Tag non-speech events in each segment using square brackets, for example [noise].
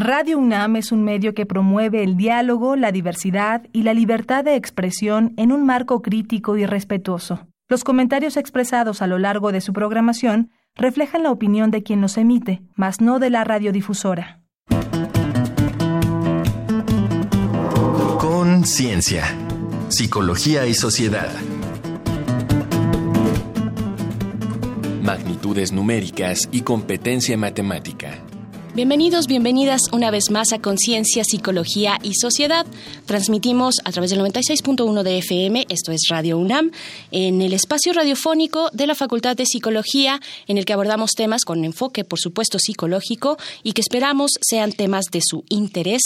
Radio UNAM es un medio que promueve el diálogo, la diversidad y la libertad de expresión en un marco crítico y respetuoso. Los comentarios expresados a lo largo de su programación reflejan la opinión de quien los emite, mas no de la radiodifusora. Conciencia, psicología y sociedad. Magnitudes numéricas y competencia matemática. Bienvenidos, bienvenidas una vez más a Conciencia, Psicología y Sociedad. Transmitimos a través del 96.1 de FM, esto es Radio UNAM, en el espacio radiofónico de la Facultad de Psicología, en el que abordamos temas con enfoque, por supuesto, psicológico y que esperamos sean temas de su interés.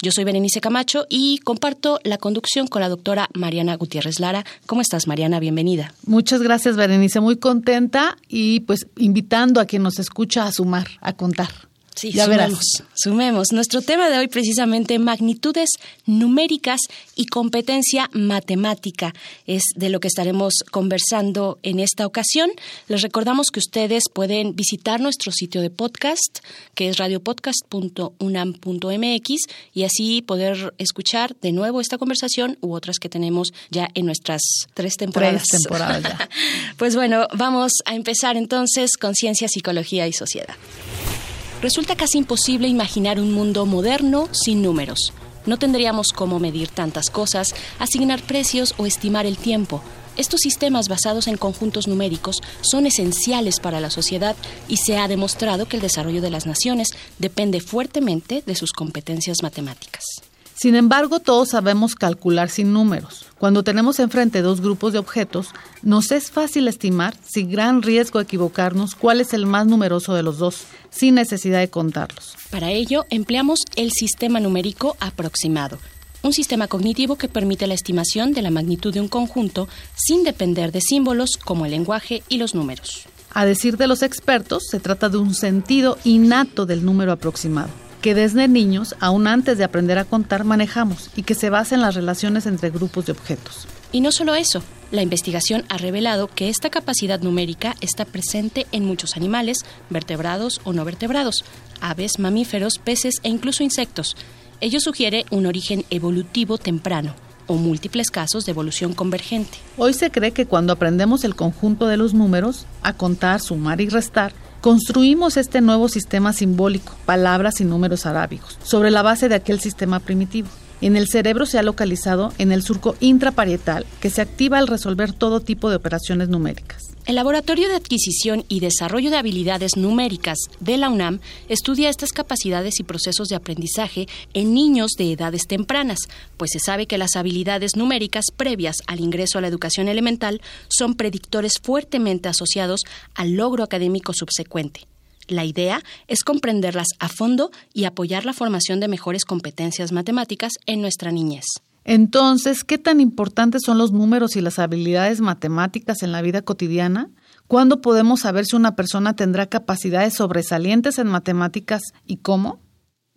Yo soy Berenice Camacho y comparto la conducción con la doctora Mariana Gutiérrez Lara. ¿Cómo estás, Mariana? Bienvenida. Muchas gracias, Berenice. Muy contenta y pues invitando a quien nos escucha a sumar, a contar. Sí, ya sumemos, sumemos. Nuestro tema de hoy precisamente magnitudes numéricas y competencia matemática es de lo que estaremos conversando en esta ocasión. Les recordamos que ustedes pueden visitar nuestro sitio de podcast, que es radiopodcast.unam.mx y así poder escuchar de nuevo esta conversación u otras que tenemos ya en nuestras tres temporadas. Tres temporadas ya. [laughs] pues bueno, vamos a empezar entonces con ciencia, psicología y sociedad. Resulta casi imposible imaginar un mundo moderno sin números. No tendríamos cómo medir tantas cosas, asignar precios o estimar el tiempo. Estos sistemas basados en conjuntos numéricos son esenciales para la sociedad y se ha demostrado que el desarrollo de las naciones depende fuertemente de sus competencias matemáticas. Sin embargo, todos sabemos calcular sin números. Cuando tenemos enfrente dos grupos de objetos, nos es fácil estimar, sin gran riesgo de equivocarnos, cuál es el más numeroso de los dos, sin necesidad de contarlos. Para ello, empleamos el sistema numérico aproximado, un sistema cognitivo que permite la estimación de la magnitud de un conjunto sin depender de símbolos como el lenguaje y los números. A decir de los expertos, se trata de un sentido innato del número aproximado que desde niños, aún antes de aprender a contar, manejamos y que se basa en las relaciones entre grupos de objetos. Y no solo eso, la investigación ha revelado que esta capacidad numérica está presente en muchos animales, vertebrados o no vertebrados, aves, mamíferos, peces e incluso insectos. Ello sugiere un origen evolutivo temprano o múltiples casos de evolución convergente. Hoy se cree que cuando aprendemos el conjunto de los números, a contar, sumar y restar, Construimos este nuevo sistema simbólico, palabras y números arábigos, sobre la base de aquel sistema primitivo. En el cerebro se ha localizado en el surco intraparietal, que se activa al resolver todo tipo de operaciones numéricas. El Laboratorio de Adquisición y Desarrollo de Habilidades Numéricas de la UNAM estudia estas capacidades y procesos de aprendizaje en niños de edades tempranas, pues se sabe que las habilidades numéricas previas al ingreso a la educación elemental son predictores fuertemente asociados al logro académico subsecuente. La idea es comprenderlas a fondo y apoyar la formación de mejores competencias matemáticas en nuestra niñez. Entonces, ¿qué tan importantes son los números y las habilidades matemáticas en la vida cotidiana? ¿Cuándo podemos saber si una persona tendrá capacidades sobresalientes en matemáticas y cómo?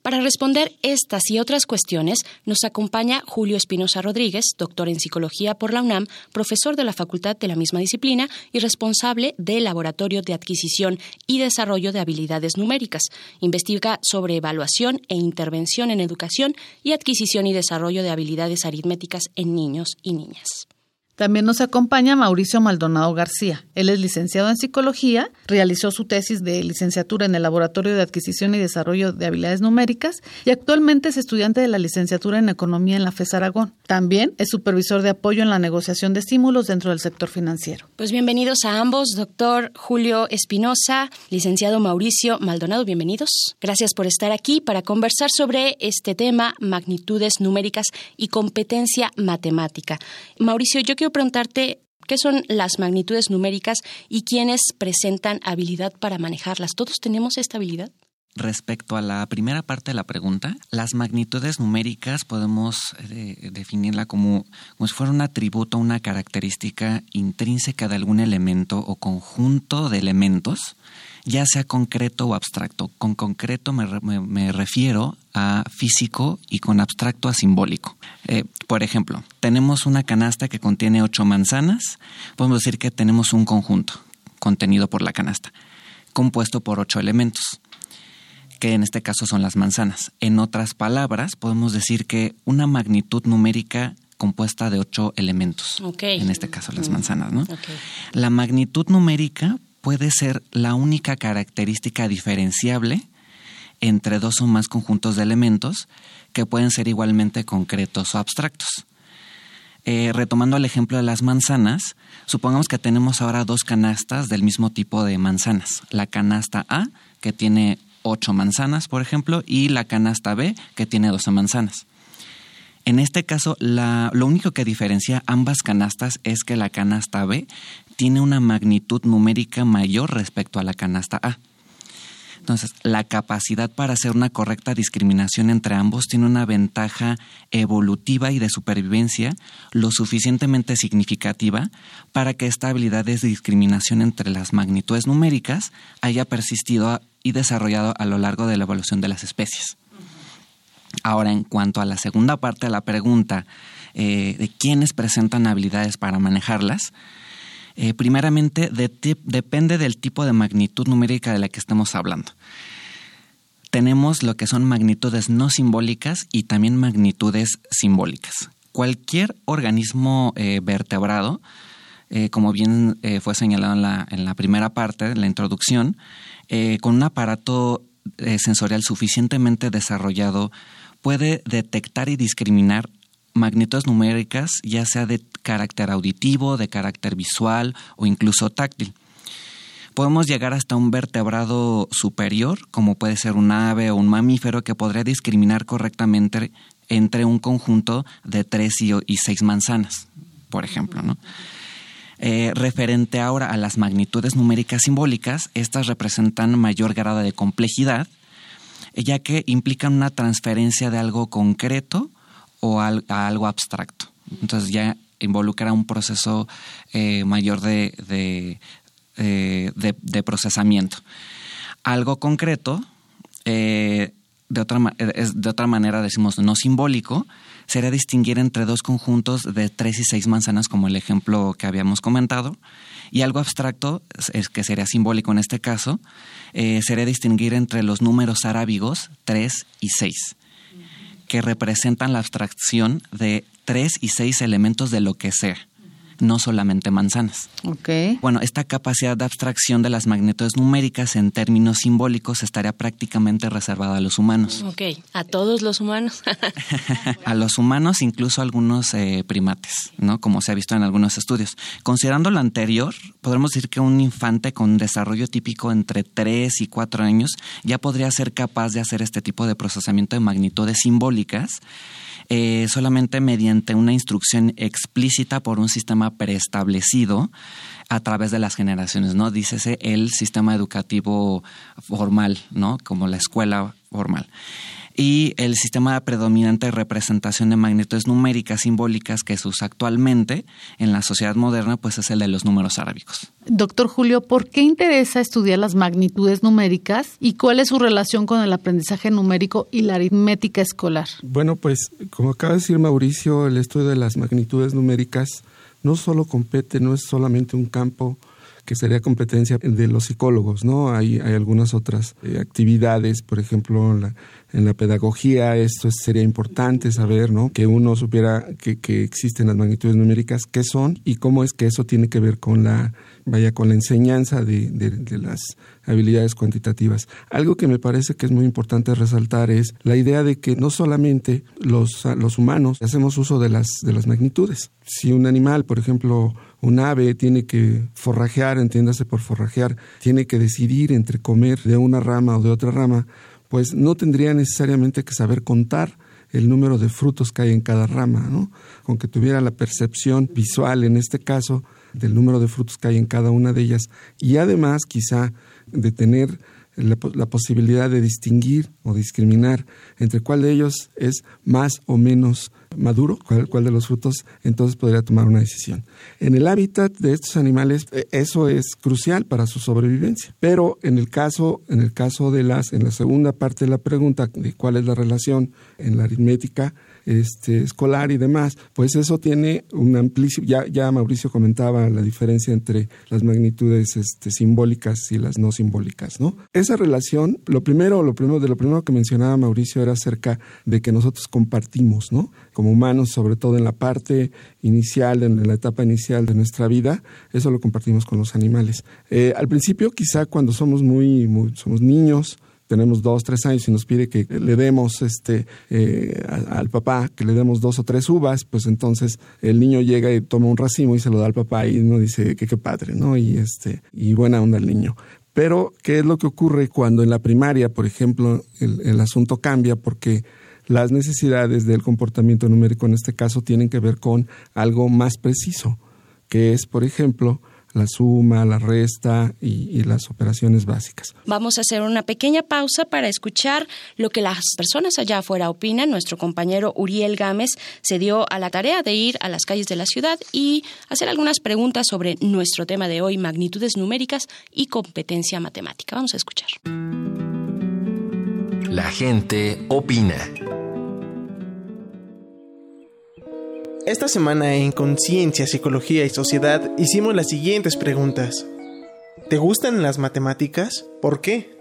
Para responder estas y otras cuestiones, nos acompaña Julio Espinosa Rodríguez, doctor en psicología por la UNAM, profesor de la facultad de la misma disciplina y responsable del Laboratorio de Adquisición y Desarrollo de Habilidades Numéricas. Investiga sobre evaluación e intervención en educación y adquisición y desarrollo de habilidades aritméticas en niños y niñas. También nos acompaña Mauricio Maldonado García. Él es licenciado en psicología, realizó su tesis de licenciatura en el Laboratorio de Adquisición y Desarrollo de Habilidades Numéricas y actualmente es estudiante de la licenciatura en Economía en la FES Aragón. También es supervisor de apoyo en la negociación de estímulos dentro del sector financiero. Pues bienvenidos a ambos, doctor Julio Espinosa, licenciado Mauricio Maldonado, bienvenidos. Gracias por estar aquí para conversar sobre este tema, magnitudes numéricas y competencia matemática. Mauricio, yo quiero preguntarte qué son las magnitudes numéricas y quiénes presentan habilidad para manejarlas. ¿Todos tenemos esta habilidad? Respecto a la primera parte de la pregunta, las magnitudes numéricas podemos eh, definirla como, como si fuera un atributo, una característica intrínseca de algún elemento o conjunto de elementos ya sea concreto o abstracto. Con concreto me, refiero a físico y con abstracto a simbólico. Eh, por ejemplo, tenemos una canasta que contiene ocho manzanas, podemos decir que tenemos un conjunto contenido por la canasta, compuesto por ocho elementos. Que en este caso son las manzanas. En otras palabras, podemos decir que una magnitud numérica compuesta de ocho elementos. En este caso, las manzanas, ¿no? La magnitud numérica puede ser la única característica diferenciable entre dos o más conjuntos de elementos que pueden ser igualmente concretos o abstractos. Eh, retomando el ejemplo de las manzanas, supongamos que tenemos ahora dos canastas del mismo tipo de manzanas. La canasta A, que tiene ocho manzanas, por ejemplo, y la canasta B, que tiene 12 manzanas. En este caso, lo único que diferencia ambas canastas es que la canasta B tiene una magnitud numérica mayor respecto a la canasta A. Entonces, la capacidad para hacer una correcta discriminación entre ambos tiene una ventaja evolutiva y de supervivencia lo suficientemente significativa para que esta habilidad de discriminación entre las magnitudes numéricas haya persistido y desarrollado a lo largo de la evolución de las especies. Ahora, en cuanto a la segunda parte de la pregunta eh, de quiénes presentan habilidades para manejarlas, eh, primeramente depende del tipo de magnitud numérica de la que estemos hablando. Tenemos lo que son magnitudes no simbólicas y también magnitudes simbólicas. Cualquier organismo eh, vertebrado, como bien fue señalado en la, en la, primera parte, de la introducción, con un aparato sensorial suficientemente desarrollado puede detectar y discriminar magnitudes numéricas, ya sea de carácter auditivo, de carácter visual o incluso táctil. Podemos llegar hasta un vertebrado superior, como puede ser un ave o un mamífero, que podría discriminar correctamente entre un conjunto de tres y, seis manzanas, por ejemplo. Eh, referente ahora a las magnitudes numéricas simbólicas, estas representan mayor grado de complejidad ya que implican una transferencia de algo concreto o a algo abstracto. Entonces ya involucra un proceso eh, mayor de, eh, de, de, procesamiento. Algo concreto, de, otra, de otra manera decimos no simbólico, sería distinguir entre dos conjuntos de tres y seis manzanas, como el ejemplo que habíamos comentado, y algo abstracto, que sería simbólico en este caso, eh, sería distinguir entre los números arábigos 3 y 6, que representan la abstracción de tres y seis elementos de lo que sea no solamente manzanas. Okay. Bueno, esta capacidad de abstracción de las magnitudes numéricas en términos simbólicos estaría prácticamente reservada a los humanos. Ok, a todos los humanos. [laughs] a los humanos, incluso a algunos eh, primates, ¿no? Como se ha visto en algunos estudios. Considerando lo anterior, podemos decir que un infante con desarrollo típico entre 3 y 4 años ya podría ser capaz de hacer este tipo de procesamiento de magnitudes simbólicas eh, solamente mediante una instrucción explícita por un sistema preestablecido a través de las generaciones, ¿no? Dícese el sistema educativo formal, ¿no? Como la escuela formal y el sistema predominante de representación de magnitudes numéricas simbólicas que se usa actualmente en la sociedad moderna, pues es el de los números arábicos. Doctor Julio, ¿por qué interesa estudiar las magnitudes numéricas y cuál es su relación con el aprendizaje numérico y la aritmética escolar? Bueno, pues como acaba de decir Mauricio, el estudio de las magnitudes numéricas no solo compete, no es solamente un campo que sería competencia de los psicólogos, ¿no? Hay, algunas otras eh, actividades, por ejemplo, la, en la pedagogía esto sería importante saber, ¿no? Que uno supiera que, existen las magnitudes numéricas, qué son y cómo es que eso tiene que ver con la, vaya, con la enseñanza de, de, las habilidades cuantitativas. Algo que me parece que es muy importante resaltar es la idea de que no solamente los, los humanos hacemos uso de las, de las magnitudes. Si un animal, por ejemplo, un ave tiene que forrajear, entiéndase por forrajear, tiene que decidir entre comer de una rama o de otra rama, pues no tendría necesariamente que saber contar el número de frutos que hay en cada rama, ¿no? Con que tuviera la percepción visual, en este caso, del número de frutos que hay en cada una de ellas y además quizá de tener la, posibilidad de distinguir o discriminar entre cuál de ellos es más o menos maduro, cuál, de los frutos, entonces podría tomar una decisión. En el hábitat de estos animales, eh, eso es crucial para su sobrevivencia. Pero en el caso, en el caso de las, en la segunda parte de la pregunta de cuál es la relación en la aritmética, este, escolar y demás, pues eso tiene un amplísimo, ya, ya Mauricio comentaba la diferencia entre las magnitudes este, simbólicas y las no simbólicas, ¿no? Esa relación, lo primero, lo primero, de lo primero que mencionaba Mauricio era acerca de que nosotros compartimos, ¿no? Como humanos, sobre todo en la parte inicial, en la etapa inicial de nuestra vida, eso lo compartimos con los animales. Eh, al principio, quizá cuando somos muy, muy somos niños, tenemos dos, tres años y nos pide que le demos este eh, al papá, que le demos dos o tres uvas, pues entonces el niño llega y toma un racimo y se lo da al papá y uno dice que qué padre, ¿no? Y este, y buena onda el niño. Pero, ¿qué es lo que ocurre cuando en la primaria, por ejemplo, el, el asunto cambia porque las necesidades del comportamiento numérico en este caso tienen que ver con algo más preciso, que es, por ejemplo, la suma, la resta y, las operaciones básicas. Vamos a hacer una pequeña pausa para escuchar lo que las personas allá afuera opinan. Nuestro compañero Uriel Gámez se dio a la tarea de ir a las calles de la ciudad y hacer algunas preguntas sobre nuestro tema de hoy, magnitudes numéricas y competencia matemática. Vamos a escuchar. La gente opina. Esta semana en Conciencia, Psicología y Sociedad hicimos las siguientes preguntas. ¿Te gustan las matemáticas? ¿Por qué?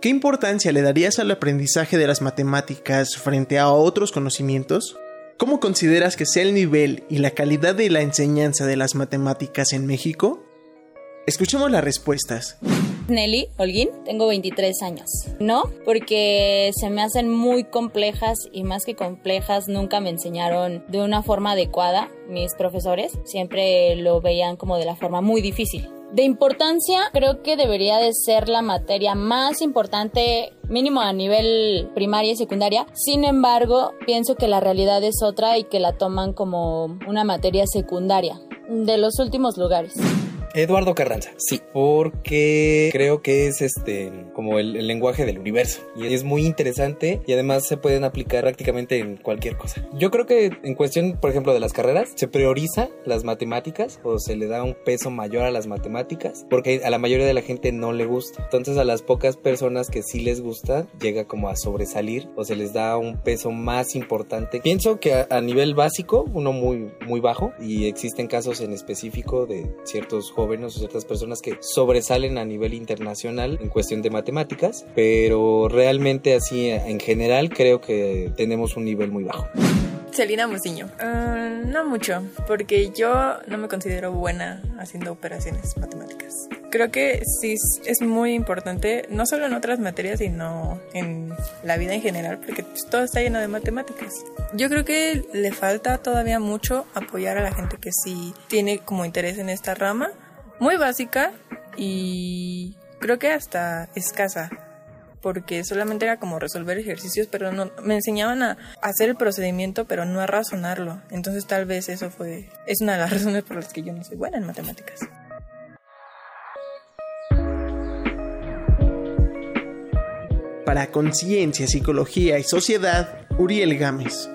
¿Qué importancia le darías al aprendizaje de las matemáticas frente a otros conocimientos? ¿Cómo consideras que sea el nivel y la calidad de la enseñanza de las matemáticas en México? Escuchemos las respuestas. Nelly Holguín, tengo 23 años. No, porque se me hacen muy complejas y más que complejas nunca me enseñaron de una forma adecuada mis profesores. Siempre lo veían como de la forma muy difícil. De importancia, creo que debería de ser la materia más importante, mínimo a nivel primaria y secundaria. Sin embargo, pienso que la realidad es otra y que la toman como una materia secundaria de los últimos lugares. Eduardo Carranza, sí, porque creo que es este como el, lenguaje del universo y es muy interesante y además se pueden aplicar prácticamente en cualquier cosa. Yo creo que en cuestión, por ejemplo, de las carreras, se prioriza las matemáticas o se le da un peso mayor a las matemáticas porque a la mayoría de la gente no le gusta. Entonces a las pocas personas que sí les gusta llega como a sobresalir o se les da un peso más importante. Pienso que a, a nivel básico, uno muy muy bajo y existen casos en específico de ciertos jóvenes o ciertas personas que sobresalen a nivel internacional en cuestión de matemáticas, pero realmente así en general creo que tenemos un nivel muy bajo. Celina Musiño. Ah, no mucho, porque yo no me considero buena haciendo operaciones matemáticas. Creo que sí es muy importante, no solo en otras materias, sino en la vida en general, porque todo está lleno de matemáticas. Yo creo que le falta todavía mucho apoyar a la gente que sí tiene como interés en esta rama muy básica y creo que hasta escasa porque solamente era como resolver ejercicios, pero no me enseñaban a hacer el procedimiento, pero no a razonarlo. Entonces tal vez eso fue es una de las [laughs] razones por las que yo no soy buena en matemáticas. Para Conciencia, Psicología y Sociedad, Uriel Gámez.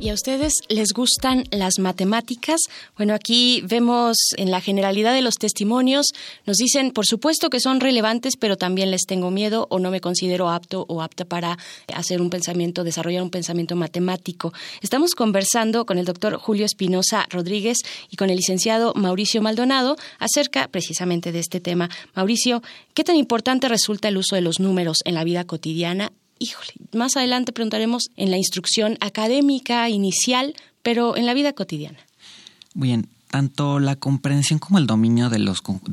¿Y a ustedes les gustan las matemáticas? Bueno, aquí vemos en la generalidad de los testimonios, nos dicen, por supuesto que son relevantes, pero también les tengo miedo o no me considero apto o apta para hacer un pensamiento, desarrollar un pensamiento matemático. Estamos conversando con el doctor Julio Espinosa Rodríguez y con el licenciado Mauricio Maldonado acerca precisamente de este tema. Mauricio, ¿qué tan importante resulta el uso de los números en la vida cotidiana híjole, más adelante preguntaremos en la instrucción académica inicial, pero en la vida cotidiana. Bien, tanto la comprensión como el dominio del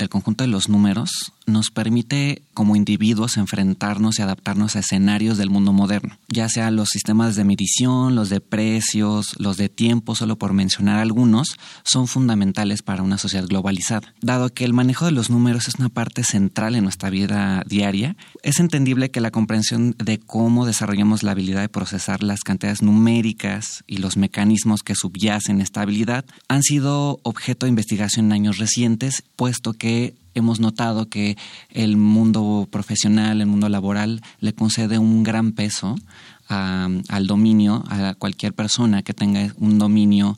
conjunto de los números nos permite como individuos enfrentarnos y adaptarnos a escenarios del mundo moderno, ya sea los sistemas de medición, los de precios, los de tiempo, solo por mencionar algunos, son fundamentales para una sociedad globalizada. Dado que el manejo de los números es una parte central en nuestra vida diaria, es entendible que la comprensión de cómo desarrollamos la habilidad de procesar las cantidades numéricas y los mecanismos que subyacen esta habilidad han sido objeto de investigación en años recientes, puesto que hemos notado que el mundo profesional, el mundo laboral, le concede un gran peso al dominio, a cualquier persona que tenga un dominio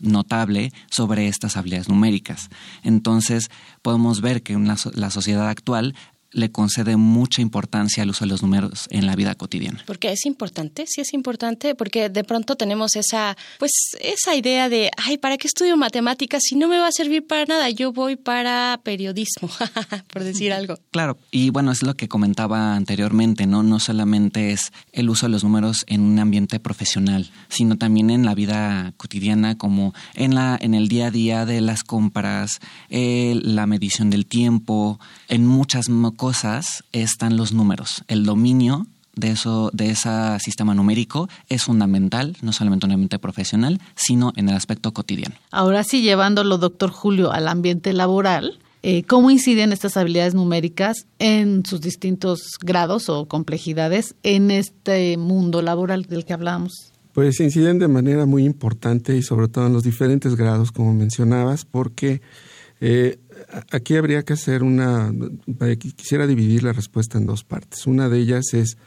notable sobre estas habilidades numéricas. Entonces, podemos ver que en la sociedad actual le concede mucha importancia al uso de los números en la vida cotidiana. Porque es importante, sí es importante, porque de pronto tenemos esa, pues, esa idea de, ay, ¿para qué estudio matemáticas si no me va a servir para nada? Yo voy para periodismo, [laughs] por decir algo. Claro, y bueno, es lo que comentaba anteriormente, ¿no? No solamente es el uso de los números en un ambiente profesional, sino también en la vida cotidiana, como en la, en el día a día de las compras, eh, la medición del tiempo, en muchas cosas cosas están los números. El dominio de eso, de ese sistema numérico es fundamental, no solamente en el ambiente profesional, sino en el aspecto cotidiano. Ahora sí, llevándolo, doctor Julio, al ambiente laboral, eh, ¿cómo inciden estas habilidades numéricas en sus distintos grados o complejidades en este mundo laboral del que hablamos? Pues inciden de manera muy importante y sobre todo en los diferentes grados, como mencionabas, porque eh, aquí habría que hacer una, quisiera dividir la respuesta en dos partes. Una de ellas es,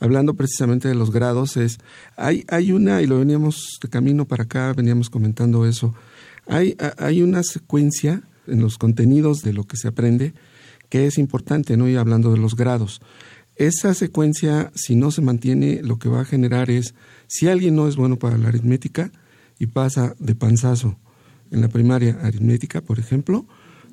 hablando precisamente de los grados, es, hay, hay una, y lo veníamos de camino para acá, veníamos comentando eso, hay, hay una secuencia en los contenidos de lo que se aprende que es importante, ¿no? Y hablando de los grados. Esa secuencia, si no se mantiene, lo que va a generar es, si alguien no es bueno para la aritmética y pasa de panzazo en la primaria aritmética, por ejemplo,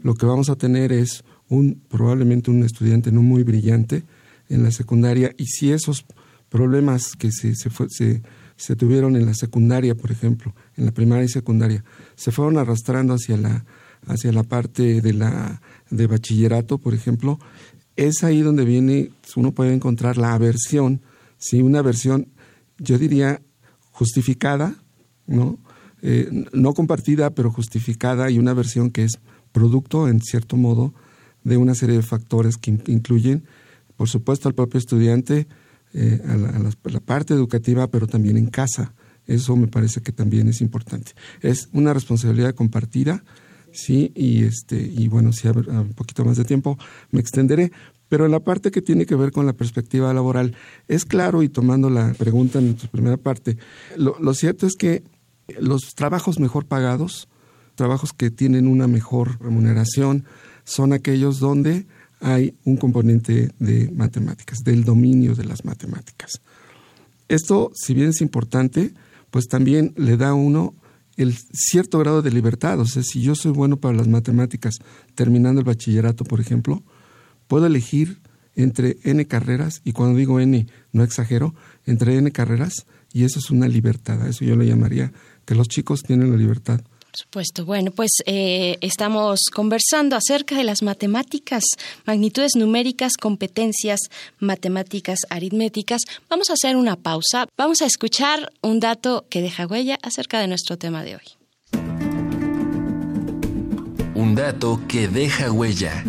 lo que vamos a tener es un probablemente un estudiante no muy brillante en la secundaria y si esos problemas que se, se, se, se tuvieron en la secundaria, por ejemplo, en la primaria y secundaria, se fueron arrastrando hacia la, hacia la parte de, la, de bachillerato, por ejemplo, es ahí donde viene, uno puede encontrar la aversión, ¿sí? una aversión, yo diría, justificada, ¿no? Eh, no compartida, pero justificada, y una versión que es producto, en cierto modo, de una serie de factores que incluyen, por supuesto, al propio estudiante, eh, a, la, parte educativa, pero también en casa. Eso me parece que también es importante. Es una responsabilidad compartida, sí, y este, y bueno, si hay un poquito más de tiempo me extenderé. Pero en la parte que tiene que ver con la perspectiva laboral, es claro, y tomando la pregunta en tu primera parte, lo cierto es que los trabajos mejor pagados trabajos que tienen una mejor remuneración son aquellos donde hay un componente de matemáticas, del dominio de las matemáticas. Esto, si bien es importante, pues también le da a uno el cierto grado de libertad. O sea, si yo soy bueno para las matemáticas terminando el bachillerato, por ejemplo, puedo elegir entre n carreras, y cuando digo n, no exagero, entre n carreras, y eso es una libertad. A eso yo le llamaría que los chicos tienen la libertad por supuesto. Bueno, pues eh, estamos conversando acerca de las matemáticas, magnitudes numéricas, competencias matemáticas aritméticas. Vamos a hacer una pausa. Vamos a escuchar un dato que deja huella acerca de nuestro tema de hoy. Un dato que deja huella.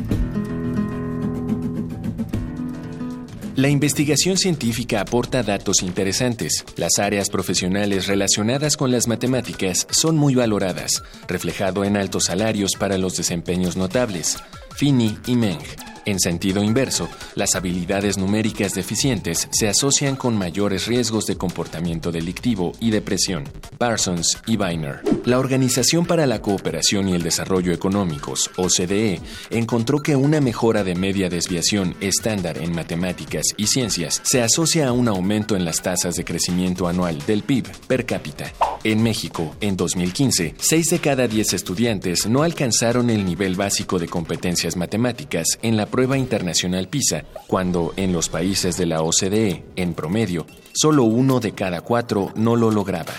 La investigación científica aporta datos interesantes. Las áreas profesionales relacionadas con las matemáticas son muy valoradas, reflejado en altos salarios para los desempeños notables. Fini y Meng en sentido inverso, las habilidades numéricas deficientes se asocian con mayores riesgos de comportamiento delictivo y depresión. Parsons y Weiner. La Organización para la Cooperación y el Desarrollo Económicos, OCDE, encontró que una mejora de media desviación estándar en matemáticas y ciencias se asocia a un aumento en las tasas de crecimiento anual del PIB per cápita. En México, en 2015, 6 de cada 10 estudiantes no alcanzaron el nivel básico de competencias matemáticas en la prueba internacional PISA, cuando en los países de la OCDE, en promedio, solo uno de cada cuatro no lo lograba.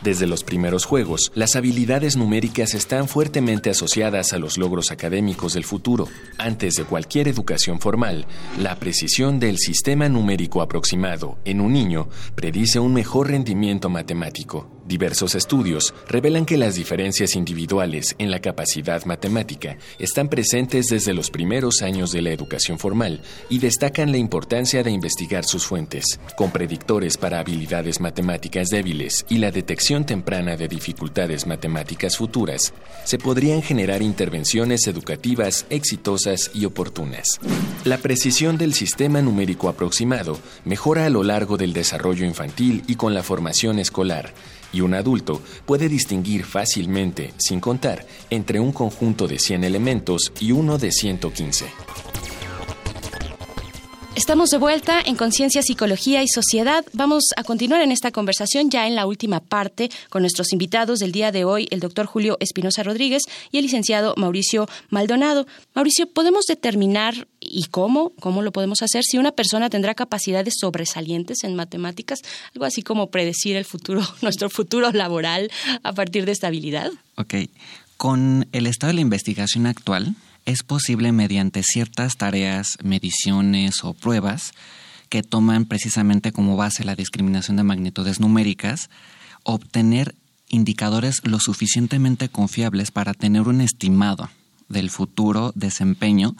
Desde los primeros juegos, las habilidades numéricas están fuertemente asociadas a los logros académicos del futuro. Antes de cualquier educación formal, la precisión del sistema numérico aproximado en un niño predice un mejor rendimiento matemático. Diversos estudios revelan que las diferencias individuales en la capacidad matemática están presentes desde los primeros años de la educación formal y destacan la importancia de investigar sus fuentes. Con predictores para habilidades matemáticas débiles y la detección temprana de dificultades matemáticas futuras, se podrían generar intervenciones educativas exitosas y oportunas. La precisión del sistema numérico aproximado mejora a lo largo del desarrollo infantil y con la formación escolar y un adulto puede distinguir fácilmente, sin contar, entre un conjunto de 100 elementos y uno de 115. Estamos de vuelta en Conciencia, Psicología y Sociedad. Vamos a continuar en esta conversación ya en la última parte con nuestros invitados del día de hoy, el doctor Julio Espinosa Rodríguez y el licenciado Mauricio Maldonado. Mauricio, ¿podemos determinar y cómo, cómo lo podemos hacer si una persona tendrá capacidades sobresalientes en matemáticas? Algo así como predecir el futuro, [laughs] nuestro futuro laboral a partir de esta habilidad. Ok. Con el estado de la investigación actual, es posible mediante ciertas tareas, mediciones o pruebas que toman precisamente como base la discriminación de magnitudes numéricas, obtener indicadores lo suficientemente confiables para tener un estimado del futuro desempeño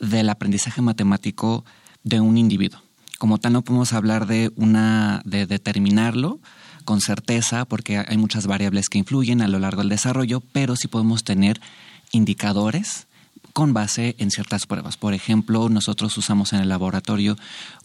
del aprendizaje matemático de un individuo. Como tal no podemos hablar de una de determinarlo con certeza porque hay muchas variables que influyen a lo largo del desarrollo, pero sí podemos tener indicadores con base en ciertas pruebas. Por ejemplo, nosotros usamos en el laboratorio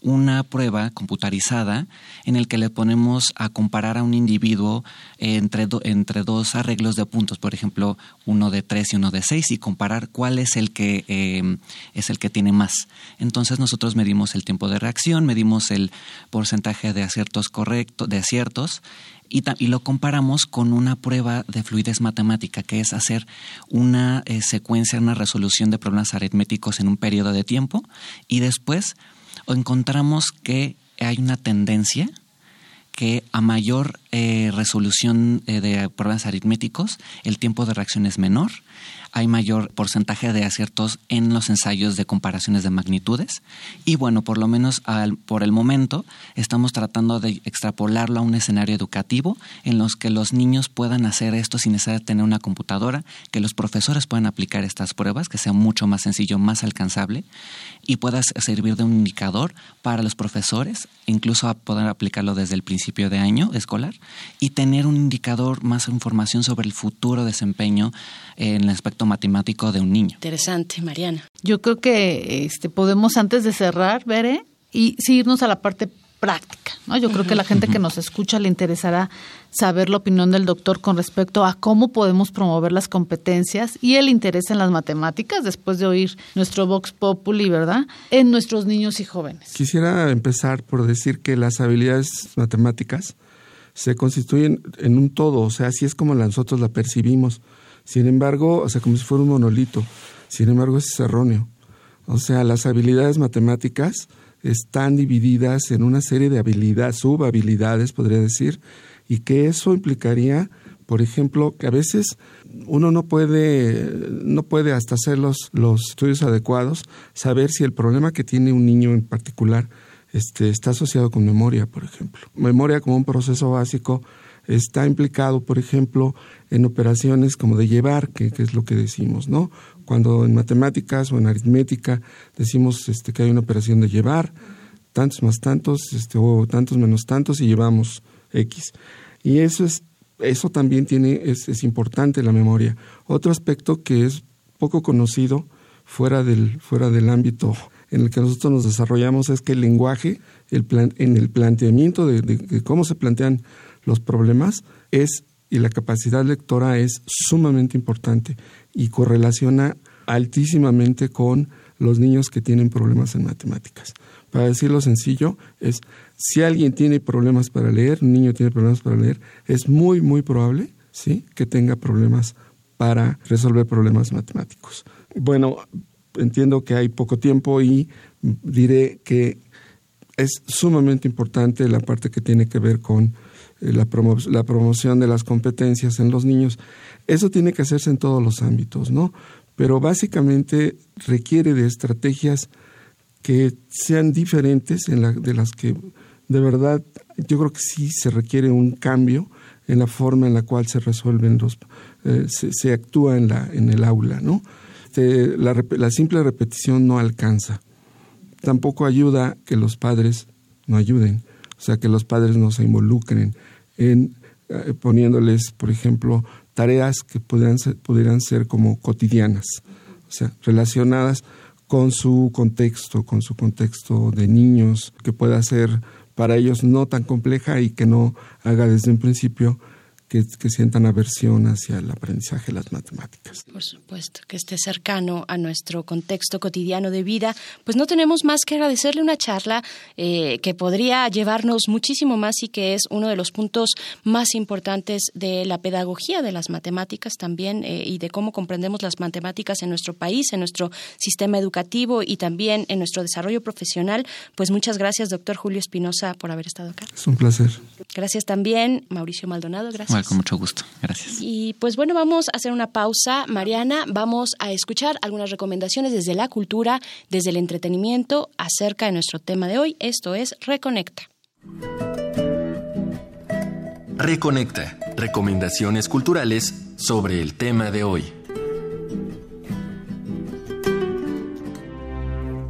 una prueba computarizada en el que le ponemos a comparar a un individuo entre, entre dos arreglos de puntos, por ejemplo, uno de tres y uno de seis, y comparar cuál es el que em, es el que tiene más. Entonces nosotros medimos el tiempo de reacción, medimos el porcentaje de aciertos correctos, de aciertos, y, lo comparamos con una prueba de fluidez matemática, que es hacer una eh, secuencia, una resolución de problemas aritméticos en un periodo de tiempo y después encontramos que hay una tendencia que a mayor eh, resolución eh, de problemas aritméticos, el tiempo de reacción es menor hay mayor porcentaje de aciertos en los ensayos de comparaciones de magnitudes. Y bueno, por lo menos por el momento estamos tratando de extrapolarlo a un escenario educativo en los que los niños puedan hacer esto sin necesidad de tener una computadora, que los profesores puedan aplicar estas pruebas, que sea mucho más sencillo, más alcanzable y pueda servir de un indicador para los profesores, incluso poder aplicarlo desde el principio de año escolar y tener un indicador más información sobre el futuro desempeño en el aspecto matemático de un niño. Interesante, Mariana. Yo creo que este, podemos antes de cerrar, Bere, y sí irnos a la parte práctica. ¿no? Yo creo que la gente que nos escucha le interesará saber la opinión del doctor con respecto a cómo podemos promover las competencias y el interés en las matemáticas después de oír nuestro Vox Populi, ¿verdad? En nuestros niños y jóvenes. Quisiera empezar por decir que las habilidades matemáticas se constituyen en un todo, o sea, así es como nosotros la percibimos. Sin embargo, o sea, como si fuera un monolito. Sin embargo, eso es erróneo. O sea, las habilidades matemáticas están divididas en una serie de habilidades, subhabilidades, podría decir, y que eso implicaría, por ejemplo, que a veces uno no puede, no puede hasta hacer los, los estudios adecuados, saber si el problema que tiene un niño en particular este, está asociado con memoria, por ejemplo. Memoria como un proceso básico está implicado, por ejemplo, en operaciones como de llevar, que, es lo que decimos, ¿no? Cuando en matemáticas o en aritmética decimos este, que hay una operación de llevar, tantos más tantos, este, o tantos menos tantos, y llevamos X. Y eso es, eso también tiene, es, es importante la memoria. Otro aspecto que es poco conocido fuera del, fuera del ámbito en el que nosotros nos desarrollamos es que el lenguaje, el en el planteamiento de cómo se plantean los problemas es y la capacidad lectora es sumamente importante y correlaciona altísimamente con los niños que tienen problemas en matemáticas. Para decirlo sencillo, es si alguien tiene problemas para leer, un niño tiene problemas para leer, es muy, muy probable ¿sí? que tenga problemas para resolver problemas matemáticos. Bueno, entiendo que hay poco tiempo y diré que es sumamente importante la parte que tiene que ver con eh, la, la promoción de las competencias en los niños. Eso tiene que hacerse en todos los ámbitos, ¿no? Pero básicamente requiere de estrategias que sean diferentes en la, de las que de verdad yo creo que sí se requiere un cambio en la forma en la cual se resuelven los, eh, se, actúa en, la, en el aula, ¿no? Este, la simple repetición no alcanza. Tampoco ayuda que los padres no ayuden, o sea, que los padres no se involucren en eh, poniéndoles, por ejemplo, tareas que pudieran ser, pudieran ser como cotidianas, o sea, relacionadas con su contexto, con su contexto de niños, que pueda ser para ellos no tan compleja y que no haga desde un principio que, sientan aversión hacia el aprendizaje de las matemáticas. Por supuesto, que esté cercano a nuestro contexto cotidiano de vida. Pues no tenemos más que agradecerle una charla eh, que podría llevarnos muchísimo más y que es uno de los puntos más importantes de la pedagogía de las matemáticas también eh, y de cómo comprendemos las matemáticas en nuestro país, en nuestro sistema educativo y también en nuestro desarrollo profesional. Pues muchas gracias, doctor Julio Espinosa, por haber estado acá. Es un placer. Gracias también, Mauricio Maldonado. Gracias con mucho gusto. Gracias. Y pues bueno, vamos a hacer una pausa. Mariana, vamos a escuchar algunas recomendaciones desde la cultura, desde el entretenimiento acerca de nuestro tema de hoy. Esto es Reconecta. Reconecta. Recomendaciones culturales sobre el tema de hoy.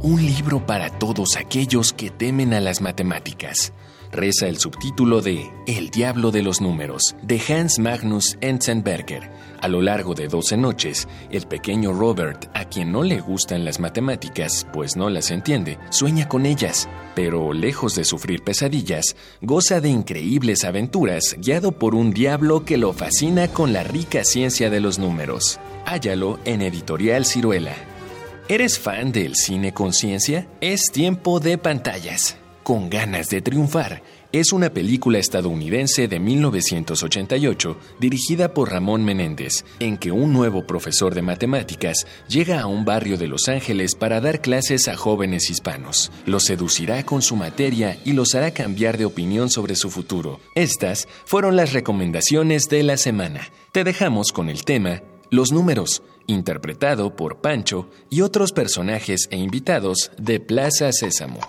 Un libro para todos aquellos que temen a las matemáticas reza el subtítulo de El Diablo de los Números, de Hans Magnus Enzensberger. A lo largo de 12 noches, el pequeño Robert, a quien no le gustan las matemáticas, pues no las entiende, sueña con ellas, pero lejos de sufrir pesadillas, goza de increíbles aventuras, guiado por un diablo que lo fascina con la rica ciencia de los números. Hállalo en Editorial Ciruela. ¿Eres fan del cine conciencia? Es tiempo de pantallas con ganas de triunfar es una película estadounidense de 1988 dirigida por Ramón Menéndez, en que un nuevo profesor de matemáticas llega a un barrio de Los Ángeles para dar clases a jóvenes hispanos. Los seducirá con su materia y los hará cambiar de opinión sobre su futuro. Estas fueron las recomendaciones de la semana. Te dejamos con el tema Los números, interpretado por Pancho y otros personajes e invitados de Plaza Sésamo.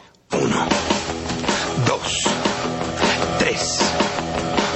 Dos, tres,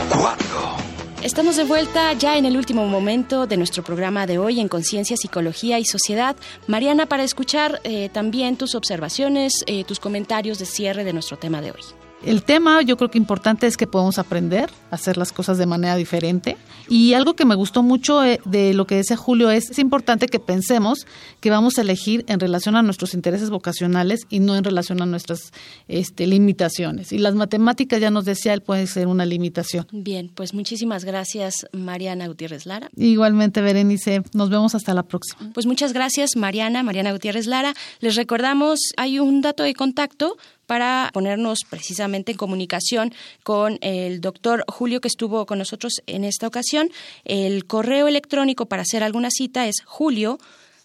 cuatro. Estamos de vuelta ya en el último momento de nuestro programa de hoy en Conciencia, Psicología y Sociedad. Mariana, para escuchar eh, también tus observaciones, eh, tus comentarios de cierre de nuestro tema de hoy. El tema yo creo que importante es que podemos aprender a hacer las cosas de manera diferente. Y algo que me gustó mucho eh, de lo que decía Julio es, es importante que pensemos que vamos a elegir en relación a nuestros intereses vocacionales y no en relación a nuestras este, limitaciones. Y las matemáticas, ya nos decía él, pueden ser una limitación. Bien, pues muchísimas gracias Mariana Gutiérrez Lara. Igualmente, Berenice, nos vemos hasta la próxima. Pues muchas gracias Mariana, Mariana Gutiérrez Lara. Les recordamos, hay un dato de contacto para ponernos precisamente en comunicación con el doctor Julio que estuvo con nosotros en esta ocasión. El correo electrónico para hacer alguna cita es julio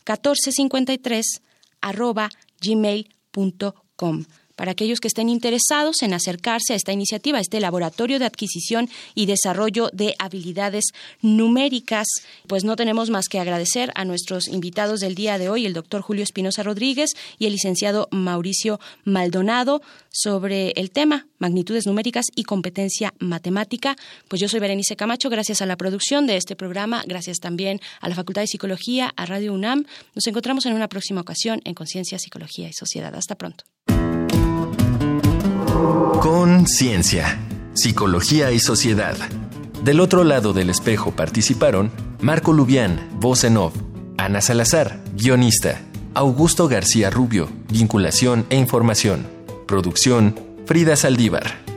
1453 arroba gmail.com para aquellos que estén interesados en acercarse a esta iniciativa, este laboratorio de adquisición y desarrollo de habilidades numéricas. Pues no tenemos más que agradecer a nuestros invitados del día de hoy, el doctor Julio Espinosa Rodríguez y el licenciado Mauricio Maldonado, sobre el tema magnitudes numéricas y competencia matemática. Pues yo soy Berenice Camacho, gracias a la producción de este programa, gracias también a la Facultad de Psicología, a Radio UNAM. Nos encontramos en una próxima ocasión en Conciencia, Psicología y Sociedad. Hasta pronto. Conciencia, Psicología y Sociedad. Del otro lado del espejo participaron Marco Lubián, voz Ana Salazar, guionista, Augusto García Rubio, vinculación e información, producción, Frida Saldívar.